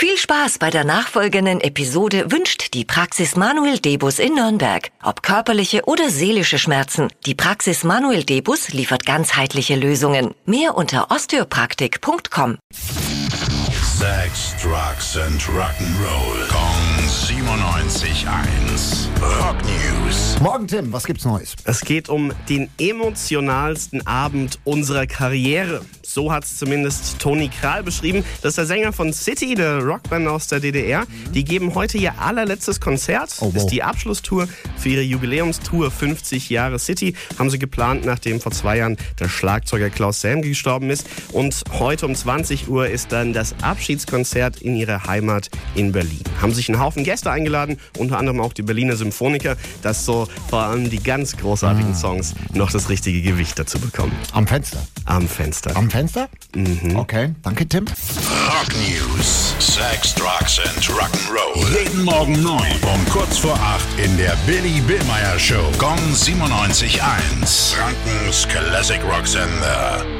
Viel Spaß bei der nachfolgenden Episode wünscht die Praxis Manuel Debus in Nürnberg. Ob körperliche oder seelische Schmerzen, die Praxis Manuel Debus liefert ganzheitliche Lösungen. Mehr unter osteopraktik.com. Sex, Drugs and Rock'n'Roll. Kong 97.1. Rock News. Morgen, Tim, was gibt's Neues? Es geht um den emotionalsten Abend unserer Karriere. So hat es zumindest Toni Kral beschrieben. Das ist der Sänger von City, der Rockband aus der DDR. Die geben heute ihr allerletztes Konzert. Oh, wow. Ist die Abschlusstour für ihre Jubiläumstour 50 Jahre City. Haben sie geplant, nachdem vor zwei Jahren der Schlagzeuger Klaus Sam gestorben ist. Und heute um 20 Uhr ist dann das Abschiedskonzert in ihrer Heimat in Berlin. Haben sich einen Haufen Gäste eingeladen, unter anderem auch die Berliner Symphoniker, dass so vor allem die ganz großartigen Songs noch das richtige Gewicht dazu bekommen. Am Fenster. Am Fenster. Am Fenster? Mhm. Okay, danke, Tim. Rock News. Sex, Drugs and Rock'n'Roll. Jeden Morgen 9 um kurz vor 8 in der Billy Billmeyer Show. Gong 97.1. Frankens Classic Rock Sender.